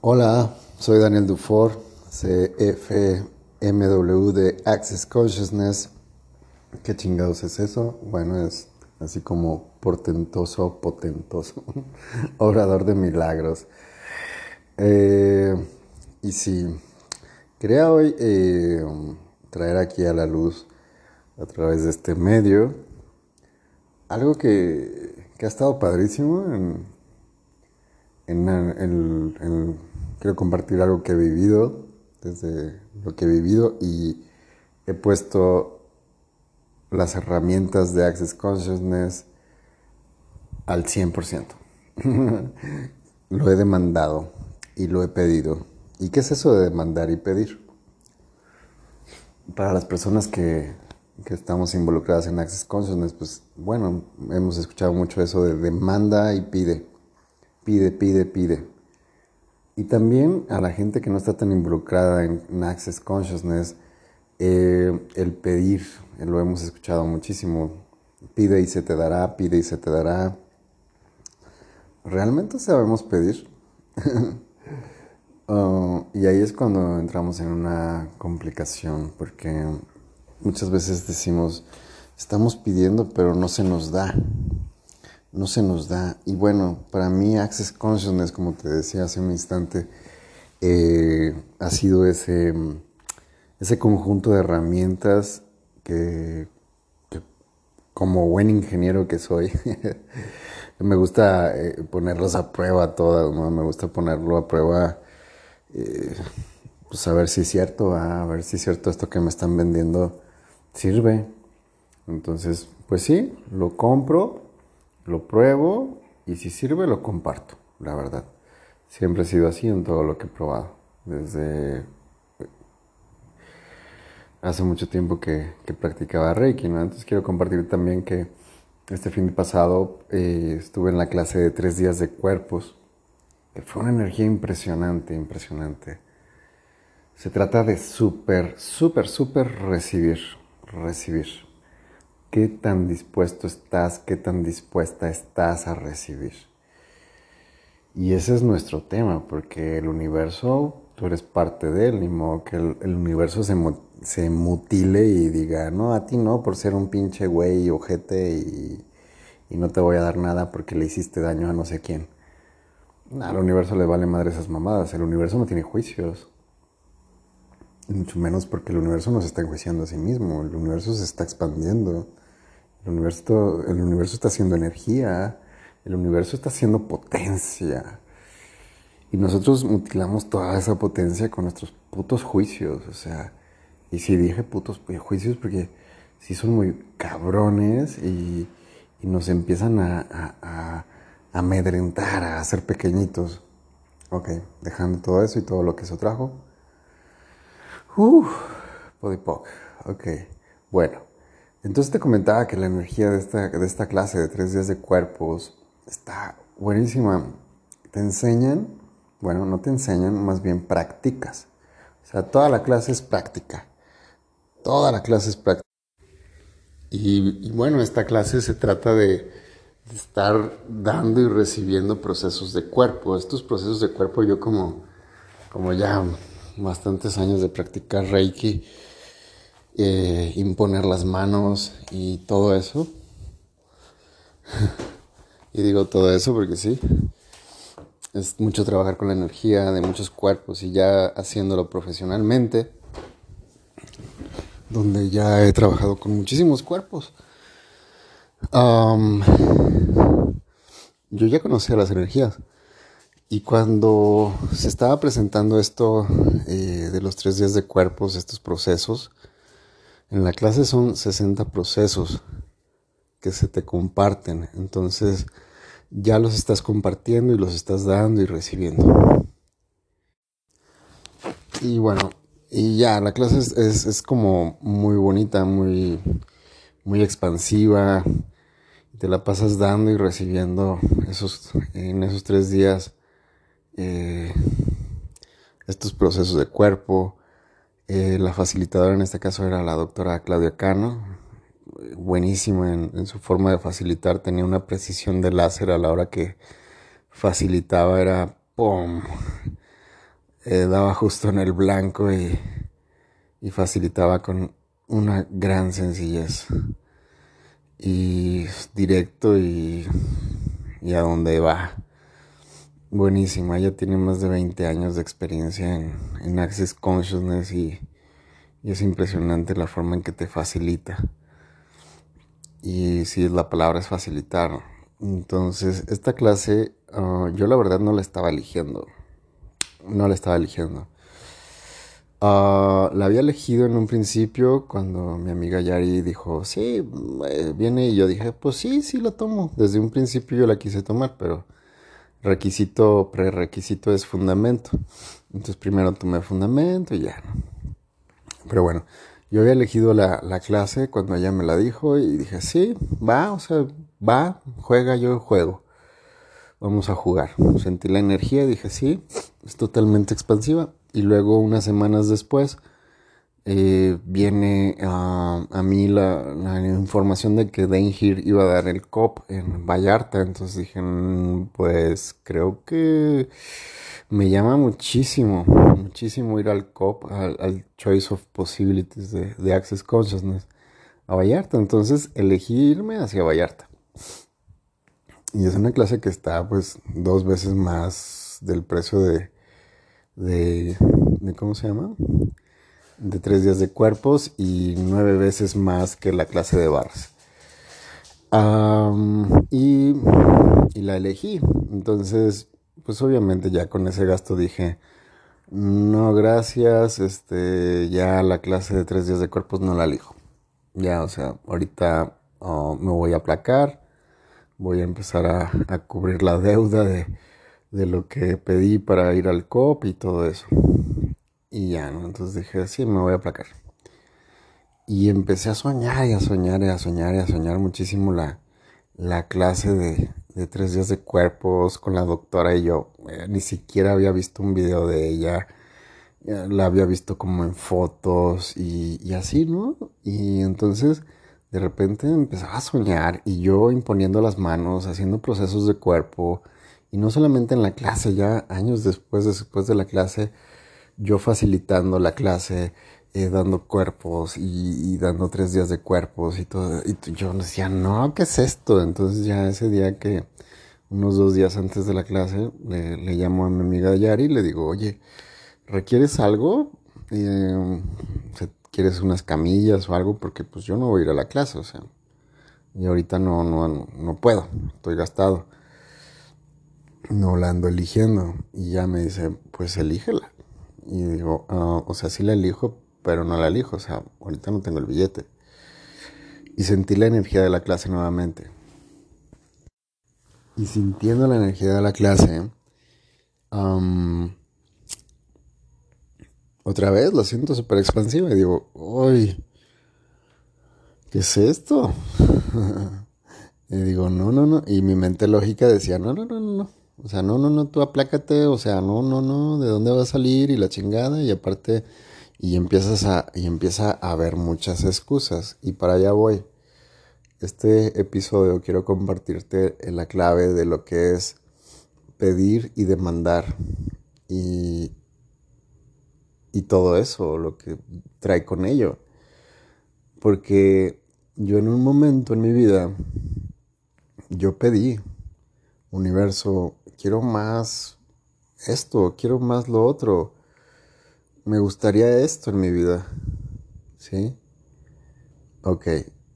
Hola, soy Daniel Dufour, CFMW de Access Consciousness. ¿Qué chingados es eso? Bueno, es así como portentoso, potentoso, obrador de milagros. Eh, y sí, quería hoy eh, traer aquí a la luz, a través de este medio, algo que, que ha estado padrísimo en, en, en quiero compartir algo que he vivido, desde lo que he vivido y he puesto las herramientas de Access Consciousness al 100%. lo he demandado y lo he pedido. ¿Y qué es eso de demandar y pedir? Para las personas que, que estamos involucradas en Access Consciousness, pues bueno, hemos escuchado mucho eso de demanda y pide. Pide, pide, pide. Y también a la gente que no está tan involucrada en, Access Consciousness, eh, el pedir, eh, lo hemos escuchado muchísimo, pide y se te dará, pide y se te dará. ¿Realmente sabemos pedir? Uh, y ahí es cuando entramos en una complicación, porque muchas veces decimos, estamos pidiendo, pero no se nos da no se nos da. Y bueno, para mí Access Consciousness, como te decía hace un instante, eh, ha sido ese, ese conjunto de herramientas que, como buen ingeniero que soy, me gusta eh, ponerlos a prueba todas, ¿no? Me gusta ponerlo a prueba, eh, pues a ver si es cierto, a ver si es cierto esto que me están vendiendo sirve. Entonces, pues sí, lo compro, lo pruebo y si sirve lo comparto, la verdad. Siempre he sido así en todo lo que he probado. Desde hace mucho tiempo que, practicaba Reiki, ¿no? Entonces quiero compartir también que este fin de pasado eh, estuve en la clase de tres días de cuerpos, que fue una energía impresionante, impresionante. Se trata de súper, súper, súper recibir, recibir qué tan dispuesto estás, qué tan dispuesta estás a recibir. Y ese es nuestro tema, porque el universo, tú eres parte de él, ni modo que el, universo se, se, mutile y diga, no, a ti no, por ser un pinche güey, ojete, y, y no te voy a dar nada porque le hiciste daño a no sé quién. Al universo le vale madre esas mamadas, el universo no tiene juicios. Mucho menos porque el universo no se está enjuiciando a sí mismo, el universo se está expandiendo. El universo, el universo está haciendo energía, el universo está haciendo potencia. Y nosotros mutilamos toda esa potencia con nuestros putos juicios. O sea, y si dije putos juicios porque sí son muy cabrones y, nos empiezan a, a, a, amedrentar, a hacer pequeñitos. Ok, dejando todo eso y todo lo que eso trajo. Uff, podipoc. Ok, bueno. Entonces te comentaba que la energía de esta, de esta clase de tres días de cuerpos está buenísima. Te enseñan, bueno, no te enseñan, más bien practicas. O sea, toda la clase es práctica. Toda la clase es práctica. Y, bueno, esta clase se trata de, de, estar dando y recibiendo procesos de cuerpo. Estos procesos de cuerpo yo como, como ya bastantes años de practicar Reiki, eh, imponer las manos y todo eso. y digo todo eso porque sí, es mucho trabajar con la energía de muchos cuerpos y ya haciéndolo profesionalmente, donde ya he trabajado con muchísimos cuerpos. yo ya conocía las energías. Y cuando se estaba presentando esto eh, de los tres días de cuerpos, estos procesos, en la clase son 60 procesos que se te comparten, entonces ya los estás compartiendo y los estás dando y recibiendo. Y bueno, y ya, la clase es, como muy bonita, muy, muy expansiva. Te la pasas dando y recibiendo esos, en esos tres días eh, estos procesos de cuerpo, eh, la facilitadora en este caso era la doctora Claudia Cano, buenísima en, su forma de facilitar, tenía una precisión de láser a la hora que facilitaba, era ¡pum! eh, daba justo en el blanco y, facilitaba con una gran sencillez. Y directo y, y a donde va. Buenísima, ella tiene más de 20 años de experiencia en, en Access Consciousness y, y, es impresionante la forma en que te facilita. Y si la palabra es facilitar. Entonces, esta clase ah, yo la verdad no la estaba eligiendo. No la estaba eligiendo. Ah, la había elegido en un principio cuando mi amiga Yari dijo, sí, eh, viene y yo dije, pues sí, sí la tomo. Desde un principio yo la quise tomar, pero requisito, prerequisito es fundamento. Entonces primero tomé fundamento y ya. Pero bueno, yo había elegido la, la, clase cuando ella me la dijo y dije, sí, va, o sea, va, juega, yo juego. Vamos a jugar. Sentí la energía dije, sí, es totalmente expansiva. Y luego unas semanas después eh, viene a mí la, información de que Dengir iba a dar el COP en Vallarta. Entonces dije, mm, pues creo que me llama muchísimo, muchísimo ir al COP, al, Choice of Possibilities de, de, Access Consciousness a Vallarta. Entonces elegí irme hacia Vallarta. Y es una clase que está pues dos veces más del precio de, de, de ¿cómo se llama? De tres días de cuerpos y nueve veces más que la clase de barras. y, la elegí. Entonces, pues obviamente ya con ese gasto dije, no, gracias, este, ya la clase de tres días de cuerpos no la elijo. Ya, o sea, ahorita me voy a aplacar, voy a empezar a, a cubrir la deuda de, de lo que pedí para ir al COP y todo eso. Y ya, ¿no? Entonces dije, sí, me voy a aplacar. Y empecé a soñar y a soñar y a soñar y a soñar muchísimo la, la clase de, de tres días de cuerpos con la doctora y yo. Eh, ni siquiera había visto un video de ella. La había visto como en fotos y, y así, ¿no? Y entonces de repente empezaba a soñar y yo imponiendo las manos, haciendo procesos de cuerpo. Y no solamente en la clase, ya años después, después de la clase, yo facilitando la clase, eh, dando cuerpos y, dando tres días de cuerpos y todo. Y yo decía, no, ¿qué es esto? Entonces ya ese día que, unos dos días antes de la clase, le, llamo a mi amiga Yari y le digo, oye, ¿requieres algo? Eh, ¿Quieres unas camillas o algo? Porque pues yo no voy a ir a la clase, o sea. Y ahorita no, no, no puedo, estoy gastado. No la ando eligiendo. Y ya me dice, pues elígela. Y digo, ah, o sea, sí la elijo, pero no la elijo, o sea, ahorita no tengo el billete. Y sentí la energía de la clase nuevamente. Y sintiendo la energía de la clase, otra vez lo siento súper expansiva y digo, uy, ¿qué es esto? y digo, no, no, no. Y mi mente lógica decía, no, no, no, no, o sea, no, no, no, tú aplácate, o sea, no, no, no, ¿de dónde va a salir? Y la chingada, y aparte, y empiezas a, y empieza a haber muchas excusas, y para allá voy. Este episodio quiero compartirte la clave de lo que es pedir y demandar, y, y todo eso, lo que trae con ello. Porque yo en un momento en mi vida, yo pedí, universo, quiero más esto, quiero más lo otro. Me gustaría esto en mi vida. ¿Sí? Ok,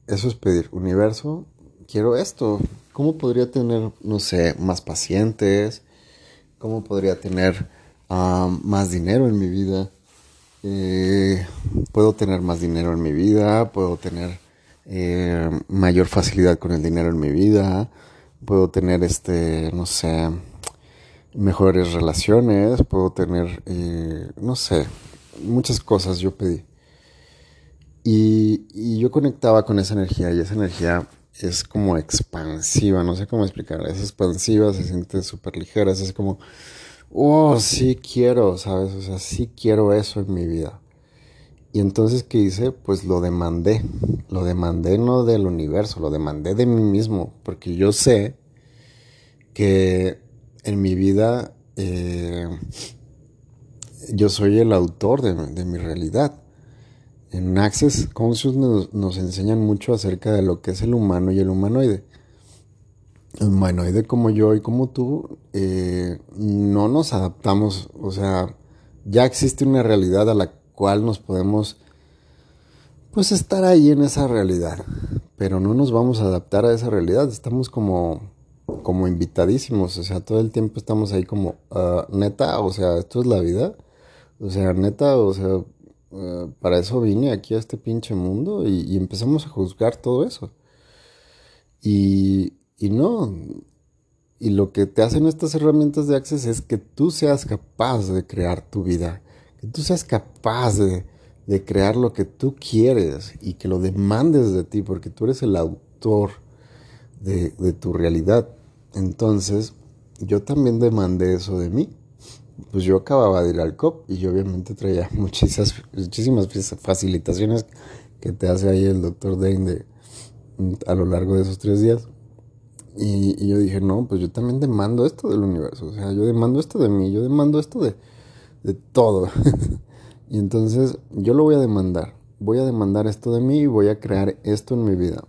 eso es pedir. Universo, quiero esto. ¿Cómo podría tener, no sé, más pacientes? ¿Cómo podría tener ah, más dinero en mi vida? Eh, puedo tener más dinero en mi vida, puedo tener eh, mayor facilidad con el dinero en mi vida, puedo tener este, no sé, mejores relaciones, puedo tener, eh, no sé, muchas cosas yo pedí. Y, y, yo conectaba con esa energía y esa energía es como expansiva, no sé cómo explicar, es expansiva, se siente súper ligera, es como, oh, sí quiero, ¿sabes? O sea, sí quiero eso en mi vida. Y entonces, ¿qué hice? Pues lo demandé, lo demandé no del universo, lo demandé de mí mismo, porque yo sé que en mi vida, eh, yo soy el autor de, mi realidad. En Access Consciousness nos, enseñan mucho acerca de lo que es el humano y el humanoide. El humanoide como yo y como tú, eh, no nos adaptamos, o sea, ya existe una realidad a la cual nos podemos, pues, estar ahí en esa realidad, pero no nos vamos a adaptar a esa realidad, estamos como como invitadísimos, o sea, todo el tiempo estamos ahí como, ah, neta, o sea, esto es la vida, o sea, neta, o sea, ah, para eso vine aquí a este pinche mundo y, empezamos a juzgar todo eso. Y, y no, y lo que te hacen estas herramientas de Access es que tú seas capaz de crear tu vida, que tú seas capaz de, de crear lo que tú quieres y que lo demandes de ti, porque tú eres el autor de tu realidad. Entonces, yo también demandé eso de mí. Pues yo acababa de ir al COP y yo obviamente traía muchísimas, muchísimas facilitaciones que te hace ahí el doctor Dane a lo largo de esos tres días. Y, yo dije, no, pues yo también demando esto del universo. O sea, yo demando esto de mí, yo demando esto de todo. y entonces yo lo voy a demandar. Voy a demandar esto de mí y voy a crear esto en mi vida.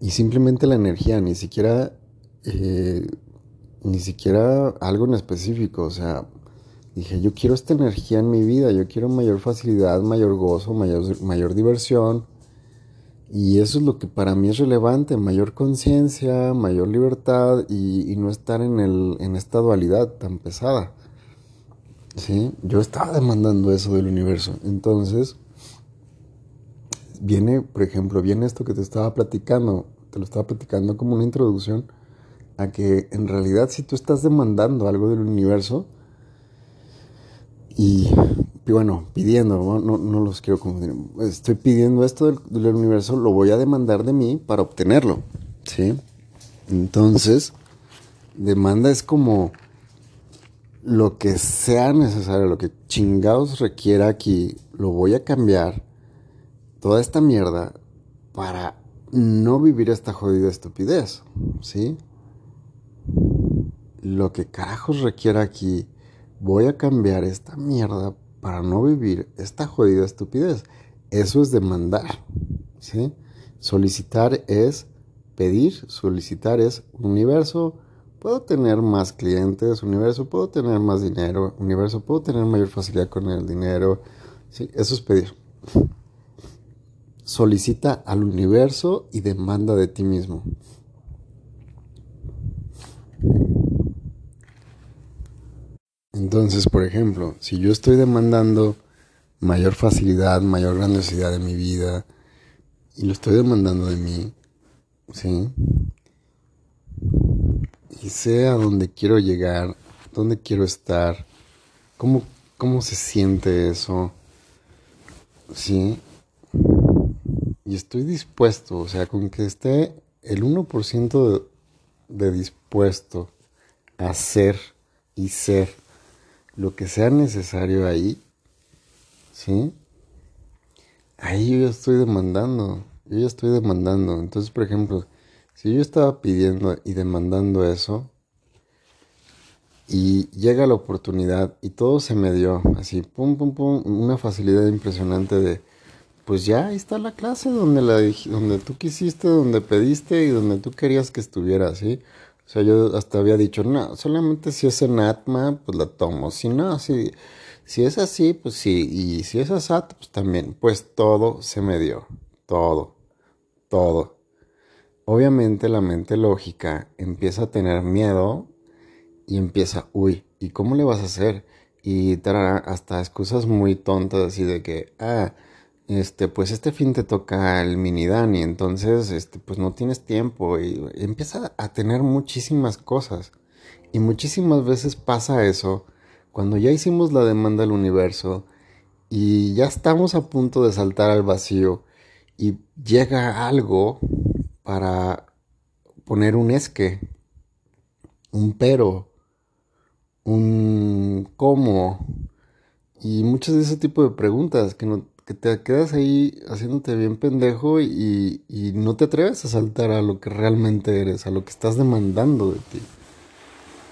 Y simplemente la energía, ni siquiera, eh, ni siquiera algo en específico. O sea, dije, yo quiero esta energía en mi vida, yo quiero mayor facilidad, mayor gozo, mayor, mayor diversión. Y eso es lo que para mí es relevante, mayor conciencia, mayor libertad y, no estar en, el, en esta dualidad tan pesada. ¿Sí? Yo estaba demandando eso del universo. Entonces, viene, por ejemplo, viene esto que te estaba platicando, te lo estaba platicando como una introducción a que en realidad si tú estás demandando algo del universo y, bueno, pidiendo, no, no, los quiero confundir, estoy pidiendo esto del, del, universo, lo voy a demandar de mí para obtenerlo, ¿sí? Entonces, demanda es como lo que sea necesario, lo que chingados requiera aquí, lo voy a cambiar toda esta mierda para no vivir esta jodida estupidez, ¿sí? Lo que carajos requiera aquí, voy a cambiar esta mierda para no vivir esta jodida estupidez. Eso es demandar, ¿sí? Solicitar es pedir, solicitar es universo, puedo tener más clientes, universo, puedo tener más dinero, universo, puedo tener mayor facilidad con el dinero, ¿sí? Eso es pedir solicita al universo y demanda de ti mismo. Entonces, por ejemplo, si yo estoy demandando mayor facilidad, mayor grandiosidad de mi vida, y lo estoy demandando de mí, ¿sí? Y sé a dónde quiero llegar, dónde quiero estar, cómo, cómo se siente eso, ¿sí? Y estoy dispuesto, o sea, con que esté el 1% de, dispuesto a hacer y ser lo que sea necesario ahí, ¿sí? Ahí yo ya estoy demandando, yo ya estoy demandando. Entonces, por ejemplo, si yo estaba pidiendo y demandando eso, y llega la oportunidad y todo se me dio, así, pum, pum, pum, una facilidad impresionante de pues ya ahí está la clase donde, la, donde tú quisiste, donde pediste y donde tú querías que estuviera, ¿sí? O sea, yo hasta había dicho, no, solamente si es en Atma, pues la tomo. Si no, si, si es así, pues sí. Y si es ASAT, pues también. Pues todo se me dio. Todo. Todo. Obviamente la mente lógica empieza a tener miedo y empieza, uy, ¿y cómo le vas a hacer? Y hasta excusas muy tontas así de que, ah, este, pues este fin te toca el mini Dani, entonces, este, pues no tienes tiempo y, empieza a tener muchísimas cosas. Y muchísimas veces pasa eso cuando ya hicimos la demanda al universo y ya estamos a punto de saltar al vacío y llega algo para poner un esque, un pero, un cómo y muchas de ese tipo de preguntas que no, que te quedas ahí haciéndote bien pendejo y, no te atreves a saltar a lo que realmente eres, a lo que estás demandando de ti.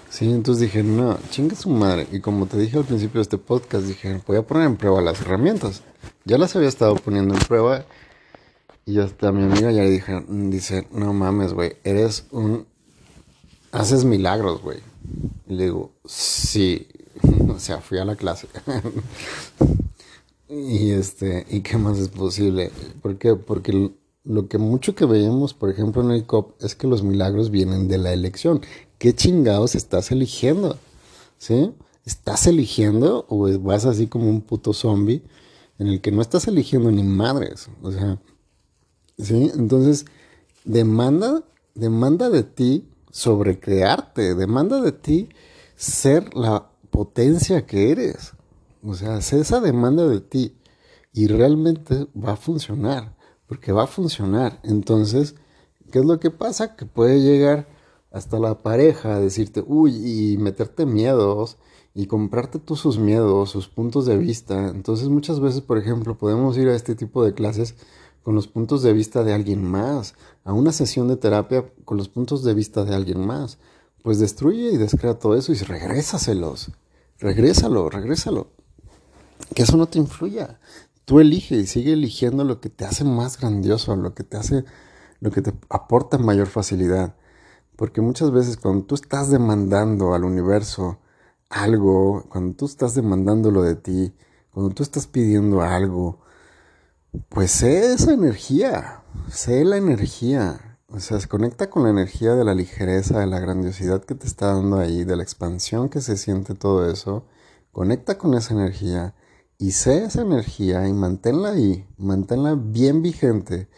Sí, entonces dije, no, chinga su madre. Y como te dije al principio de este podcast, dije, voy a poner en prueba las herramientas. Ya las había estado poniendo en prueba. Y hasta mi amiga ya le dije, dice, no mames, güey, eres un... Haces milagros, güey. Y le digo, sí. o sea, fui a la clase. y este, ¿y qué más es posible? ¿Por qué? Porque lo que mucho que veíamos, por ejemplo, en el COP es que los milagros vienen de la elección. ¿Qué chingados estás eligiendo? ¿Sí? ¿Estás eligiendo o vas así como un puto zombie en el que no estás eligiendo ni madres? O sea, ¿sí? Entonces, demanda, demanda de ti sobrecrearte, demanda de ti ser la potencia que eres. O sea, esa demanda de ti y realmente va a funcionar, porque va a funcionar. Entonces, ¿qué es lo que pasa? Que puede llegar hasta la pareja a decirte, uy, y meterte miedos y comprarte tú sus miedos, sus puntos de vista. Entonces, muchas veces, por ejemplo, podemos ir a este tipo de clases con los puntos de vista de alguien más, a una sesión de terapia con los puntos de vista de alguien más. Pues destruye y descrea todo eso y regrésaselos. Regrésalo, regrésalo. Que eso no te influya. Tú elige y sigue eligiendo lo que te hace más grandioso, lo que te hace, lo que te aporta mayor facilidad. Porque muchas veces cuando tú estás demandando al universo algo, cuando tú estás demandando lo de ti, cuando tú estás pidiendo algo, pues sé esa energía, sé la energía. O sea, se conecta con la energía de la ligereza, de la grandiosidad que te está dando ahí, de la expansión que se siente todo eso. Conecta con esa energía y sé esa energía y manténla ahí, manténla bien vigente.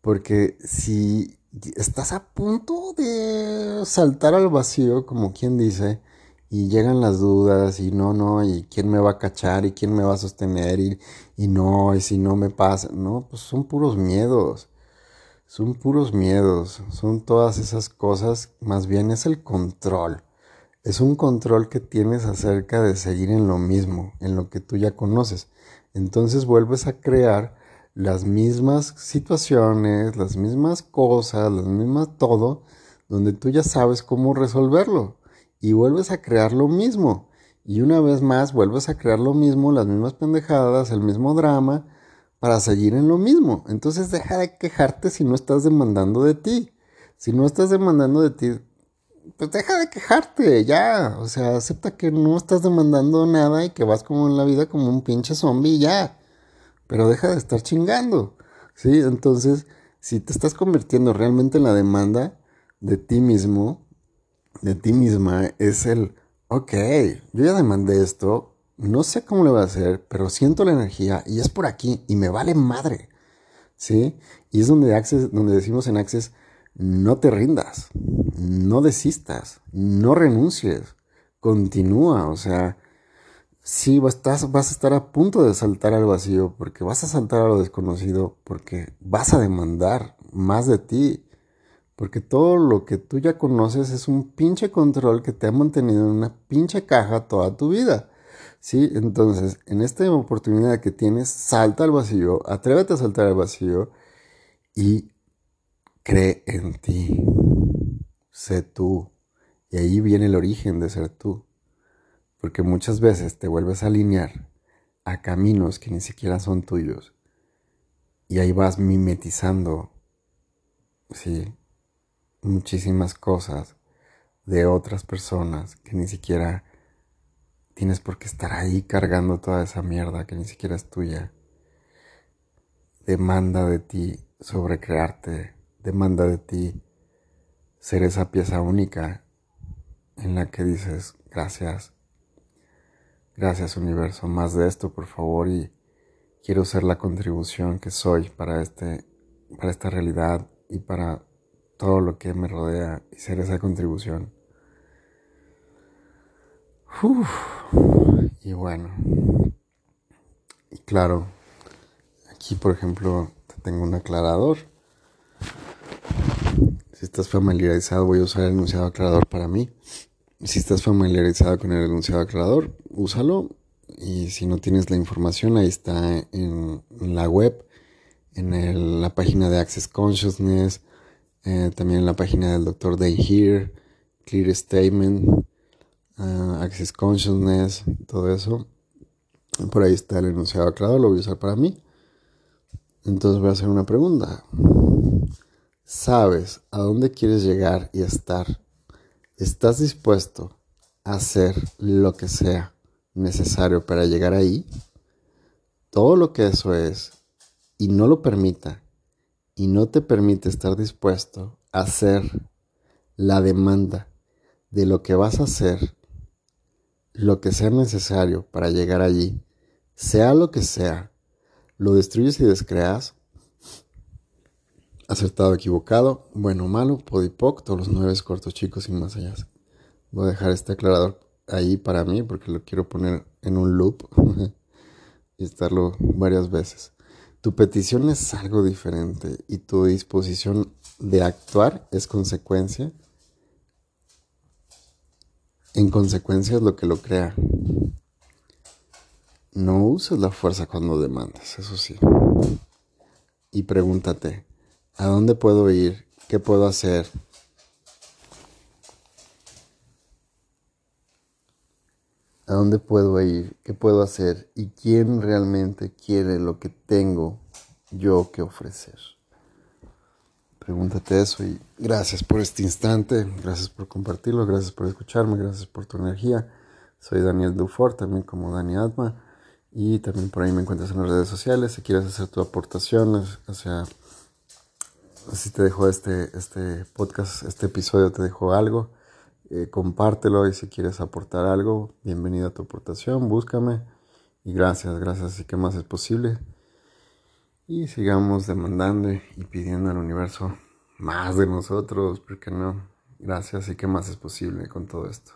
Porque si estás a punto de saltar al vacío, como quien dice, y llegan las dudas, y no, no, y quién me va a cachar, y quién me va a sostener, y, y no, y si no me pasa, no, pues son puros miedos, son puros miedos, son todas esas cosas, más bien es el control, es un control que tienes acerca de seguir en lo mismo, en lo que tú ya conoces, entonces vuelves a crear las mismas situaciones, las mismas cosas, las mismas todo, donde tú ya sabes cómo resolverlo y vuelves a crear lo mismo. Y una vez más vuelves a crear lo mismo, las mismas pendejadas, el mismo drama, para seguir en lo mismo. Entonces deja de quejarte si no estás demandando de ti. Si no estás demandando de ti, pues deja de quejarte, ya. O sea, acepta que no estás demandando nada y que vas como en la vida como un pinche zombie, ya pero deja de estar chingando, ¿sí? Entonces, si te estás convirtiendo realmente en la demanda de ti mismo, de ti misma, es el, ok, yo ya demandé esto, no sé cómo le voy a hacer, pero siento la energía y es por aquí y me vale madre, ¿sí? Y es donde, donde decimos en Access, no te rindas, no desistas, no renuncies, continúa, o sea, sí vas, vas a estar a punto de saltar al vacío, porque vas a saltar a lo desconocido, porque vas a demandar más de ti, porque todo lo que tú ya conoces es un pinche control que te ha mantenido en una pinche caja toda tu vida. Sí, entonces, en esta oportunidad que tienes, salta al vacío, atrévete a saltar al vacío y cree en ti. Sé tú. Y ahí viene el origen de ser tú porque muchas veces te vuelves a alinear a caminos que ni siquiera son tuyos y ahí vas mimetizando, sí, muchísimas cosas de otras personas que ni siquiera tienes por qué estar ahí cargando toda esa mierda que ni siquiera es tuya. Demanda de ti sobrecrearte, demanda de ti ser esa pieza única en la que dices gracias Gracias universo, más de esto por favor y quiero ser la contribución que soy para, este, para esta realidad y para todo lo que me rodea y ser esa contribución. Y bueno, y claro, aquí por ejemplo tengo un aclarador. Si estás familiarizado voy a usar el enunciado aclarador para mí. Si estás familiarizado con el enunciado aclarador, úsalo. Y si no tienes la información, ahí está en, la web, en la página de Access Consciousness, eh, también en la página del Dr. Day Here, Clear Statement. Access Consciousness, todo eso. Por ahí está el enunciado aclarado, lo voy a usar para mí. Entonces voy a hacer una pregunta. ¿Sabes a dónde quieres llegar y estar? ¿Estás dispuesto a hacer lo que sea necesario para llegar ahí? Todo lo que eso es y no lo permita y no te permite estar dispuesto a hacer la demanda de lo que vas a hacer, lo que sea necesario para llegar allí, sea lo que sea, lo destruyes y descreas, acertado, equivocado, bueno malo, podipoc, todos los nueve cortos chicos y más allá. Voy a dejar este aclarador ahí para mí porque lo quiero poner en un loop y estarlo varias veces. Tu petición es algo diferente y tu disposición de actuar es consecuencia. En consecuencia es lo que lo crea. No uses la fuerza cuando demandas, eso sí. Y pregúntate, ¿a dónde puedo ir? ¿Qué puedo hacer? ¿A dónde puedo ir? ¿Qué puedo hacer? ¿Y quién realmente quiere lo que tengo yo que ofrecer? Pregúntate eso y gracias por este instante, gracias por compartirlo, gracias por escucharme, gracias por tu energía. Soy Daniel Dufort, también como Dani Atma. Y también por ahí me encuentras en las redes sociales. Si quieres hacer tu aportación, sea, si te dejo este, este podcast, este episodio, te dejo algo, eh, compártelo y si quieres aportar algo, bienvenido a tu aportación, búscame. Y gracias, gracias. ¿Y qué más es posible? Y sigamos demandando y pidiendo al universo más de nosotros, porque no? Gracias. ¿Y qué más es posible con todo esto?